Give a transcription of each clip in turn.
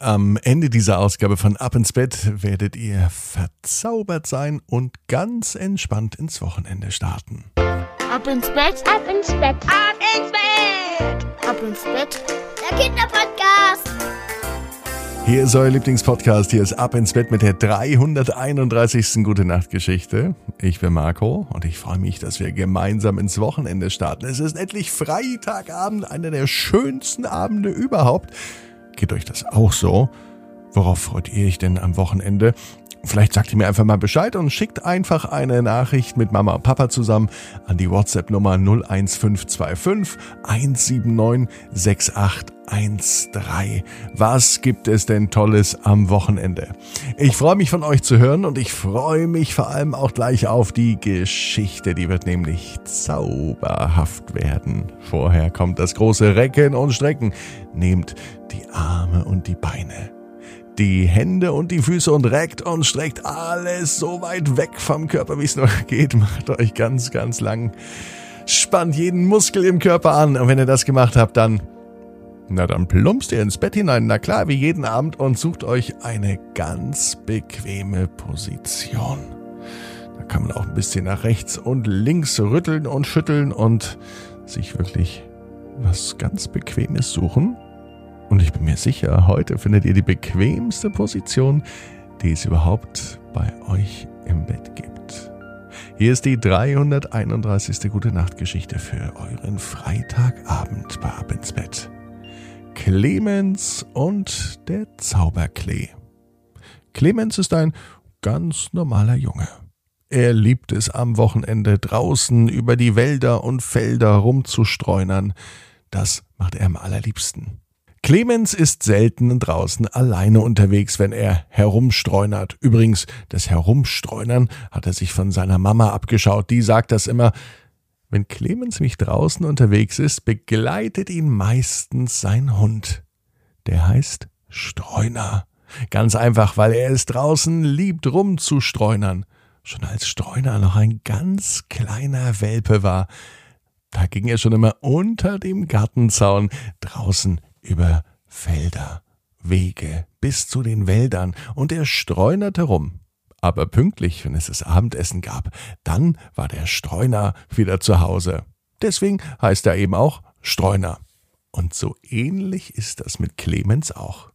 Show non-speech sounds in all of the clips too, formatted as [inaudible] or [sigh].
Am Ende dieser Ausgabe von Ab ins Bett werdet ihr verzaubert sein und ganz entspannt ins Wochenende starten. Ab ins Bett, ab ins Bett, ab ins Bett, ab ins Bett, der Kinderpodcast. Hier ist euer Lieblingspodcast. Hier ist Ab ins Bett mit der 331. Gute Nacht Geschichte. Ich bin Marco und ich freue mich, dass wir gemeinsam ins Wochenende starten. Es ist endlich Freitagabend, einer der schönsten Abende überhaupt. Geht euch das auch so? Worauf freut ihr euch denn am Wochenende? Vielleicht sagt ihr mir einfach mal Bescheid und schickt einfach eine Nachricht mit Mama und Papa zusammen an die WhatsApp-Nummer 01525 179 6813. Was gibt es denn Tolles am Wochenende? Ich freue mich von euch zu hören und ich freue mich vor allem auch gleich auf die Geschichte. Die wird nämlich zauberhaft werden. Vorher kommt das große Recken und Strecken. Nehmt die Arme und die Beine die Hände und die Füße und reckt und streckt alles so weit weg vom Körper, wie es nur [laughs] geht. Macht euch ganz, ganz lang. Spannt jeden Muskel im Körper an. Und wenn ihr das gemacht habt, dann, na dann plumpst ihr ins Bett hinein. Na klar, wie jeden Abend und sucht euch eine ganz bequeme Position. Da kann man auch ein bisschen nach rechts und links rütteln und schütteln und sich wirklich was ganz Bequemes suchen. Und ich bin mir sicher, heute findet ihr die bequemste Position, die es überhaupt bei euch im Bett gibt. Hier ist die 331. Gute Nacht Geschichte für euren Freitagabend bei Ab ins Bett. Clemens und der Zauberklee. Clemens ist ein ganz normaler Junge. Er liebt es am Wochenende draußen über die Wälder und Felder rumzustreunern. Das macht er am allerliebsten. Clemens ist selten draußen alleine unterwegs, wenn er herumstreunert. Übrigens, das Herumstreunern hat er sich von seiner Mama abgeschaut. Die sagt das immer. Wenn Clemens mich draußen unterwegs ist, begleitet ihn meistens sein Hund. Der heißt Streuner. Ganz einfach, weil er es draußen liebt, rumzustreunern. Schon als Streuner noch ein ganz kleiner Welpe war, da ging er schon immer unter dem Gartenzaun draußen über Felder, Wege bis zu den Wäldern, und er streunerte rum. Aber pünktlich, wenn es das Abendessen gab, dann war der Streuner wieder zu Hause. Deswegen heißt er eben auch Streuner. Und so ähnlich ist das mit Clemens auch.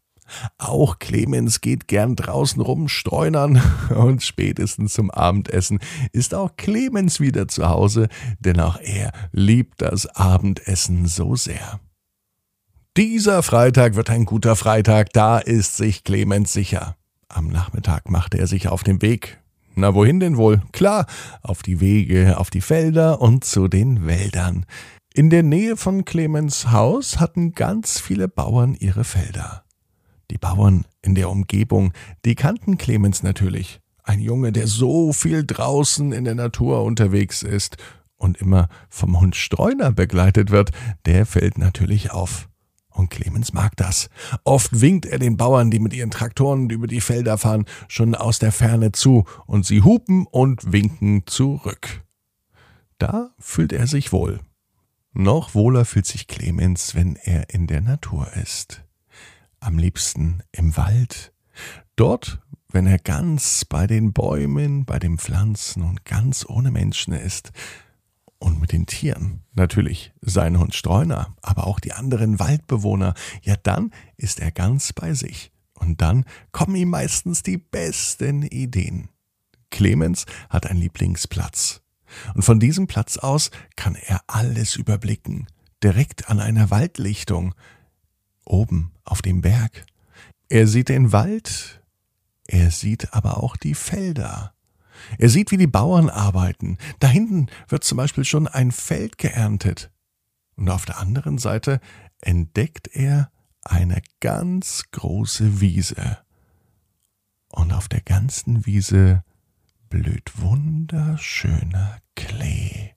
Auch Clemens geht gern draußen rum streunern [laughs] und spätestens zum Abendessen ist auch Clemens wieder zu Hause, denn auch er liebt das Abendessen so sehr. Dieser Freitag wird ein guter Freitag, da ist sich Clemens sicher. Am Nachmittag machte er sich auf den Weg. Na, wohin denn wohl? Klar, auf die Wege, auf die Felder und zu den Wäldern. In der Nähe von Clemens Haus hatten ganz viele Bauern ihre Felder. Die Bauern in der Umgebung, die kannten Clemens natürlich. Ein Junge, der so viel draußen in der Natur unterwegs ist und immer vom Hund Streuner begleitet wird, der fällt natürlich auf. Und Clemens mag das. Oft winkt er den Bauern, die mit ihren Traktoren über die Felder fahren, schon aus der Ferne zu, und sie hupen und winken zurück. Da fühlt er sich wohl. Noch wohler fühlt sich Clemens, wenn er in der Natur ist. Am liebsten im Wald. Dort, wenn er ganz bei den Bäumen, bei den Pflanzen und ganz ohne Menschen ist, und mit den Tieren. Natürlich sein Hund Streuner, aber auch die anderen Waldbewohner. Ja, dann ist er ganz bei sich. Und dann kommen ihm meistens die besten Ideen. Clemens hat einen Lieblingsplatz. Und von diesem Platz aus kann er alles überblicken. Direkt an einer Waldlichtung. Oben auf dem Berg. Er sieht den Wald. Er sieht aber auch die Felder. Er sieht, wie die Bauern arbeiten. Da hinten wird zum Beispiel schon ein Feld geerntet. Und auf der anderen Seite entdeckt er eine ganz große Wiese. Und auf der ganzen Wiese blüht wunderschöner Klee.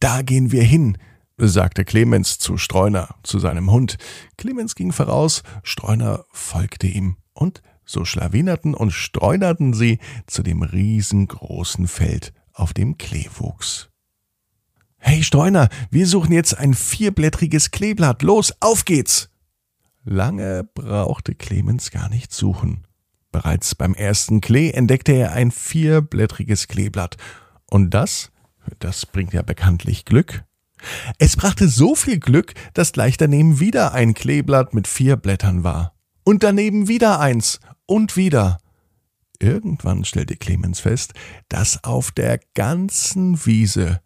Da gehen wir hin, sagte Clemens zu Streuner, zu seinem Hund. Clemens ging voraus, Streuner folgte ihm und so schlawinerten und streunerten sie zu dem riesengroßen Feld, auf dem Klee wuchs. Hey Streuner, wir suchen jetzt ein vierblättriges Kleeblatt. Los, auf geht's! Lange brauchte Clemens gar nicht suchen. Bereits beim ersten Klee entdeckte er ein vierblättriges Kleeblatt. Und das, das bringt ja bekanntlich Glück. Es brachte so viel Glück, dass gleich daneben wieder ein Kleeblatt mit vier Blättern war. Und daneben wieder eins und wieder. Irgendwann stellte Clemens fest, dass auf der ganzen Wiese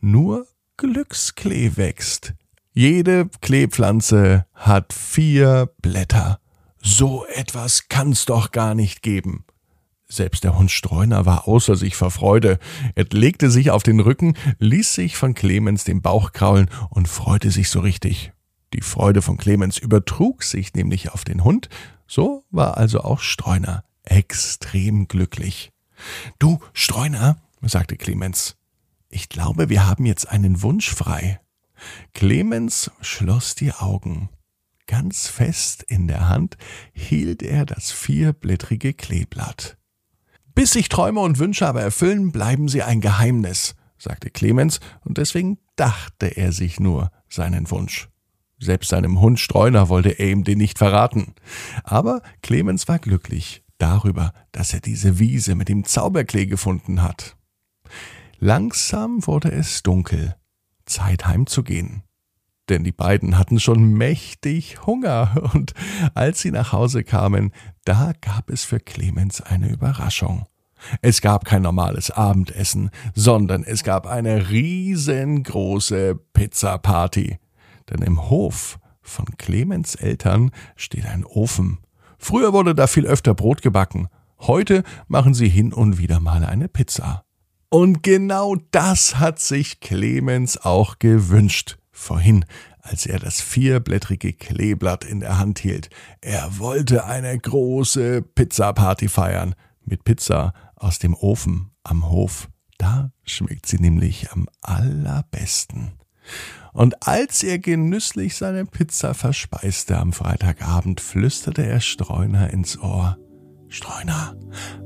nur Glücksklee wächst. Jede Kleepflanze hat vier Blätter. So etwas kann's doch gar nicht geben. Selbst der Hund Streuner war außer sich vor Freude. Er legte sich auf den Rücken, ließ sich von Clemens den Bauch kraulen und freute sich so richtig. Die Freude von Clemens übertrug sich nämlich auf den Hund, so war also auch Streuner extrem glücklich. Du, Streuner, sagte Clemens, ich glaube, wir haben jetzt einen Wunsch frei. Clemens schloss die Augen. Ganz fest in der Hand hielt er das vierblättrige Kleeblatt. Bis sich Träume und Wünsche aber erfüllen, bleiben sie ein Geheimnis, sagte Clemens, und deswegen dachte er sich nur seinen Wunsch. Selbst seinem Hund Streuner wollte er ihm den nicht verraten. Aber Clemens war glücklich darüber, dass er diese Wiese mit dem Zauberklee gefunden hat. Langsam wurde es dunkel. Zeit heimzugehen. Denn die beiden hatten schon mächtig Hunger, und als sie nach Hause kamen, da gab es für Clemens eine Überraschung. Es gab kein normales Abendessen, sondern es gab eine riesengroße Pizzaparty. Denn im Hof von Clemens Eltern steht ein Ofen. Früher wurde da viel öfter Brot gebacken. Heute machen sie hin und wieder mal eine Pizza. Und genau das hat sich Clemens auch gewünscht. Vorhin, als er das vierblättrige Kleeblatt in der Hand hielt. Er wollte eine große Pizzaparty feiern. Mit Pizza aus dem Ofen am Hof. Da schmeckt sie nämlich am allerbesten. Und als er genüsslich seine Pizza verspeiste am Freitagabend, flüsterte er Streuner ins Ohr. Streuner,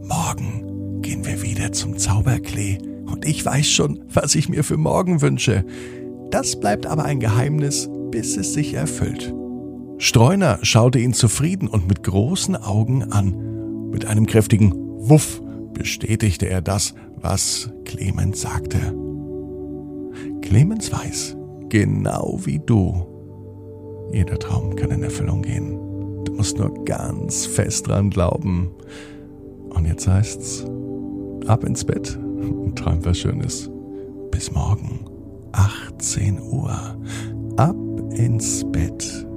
morgen gehen wir wieder zum Zauberklee und ich weiß schon, was ich mir für morgen wünsche. Das bleibt aber ein Geheimnis, bis es sich erfüllt. Streuner schaute ihn zufrieden und mit großen Augen an. Mit einem kräftigen Wuff bestätigte er das, was Clemens sagte. Clemens weiß, genau wie du, jeder Traum kann in Erfüllung gehen. Du musst nur ganz fest dran glauben. Und jetzt heißt's, ab ins Bett und träum was Schönes. Bis morgen, 18 Uhr, ab ins Bett.net.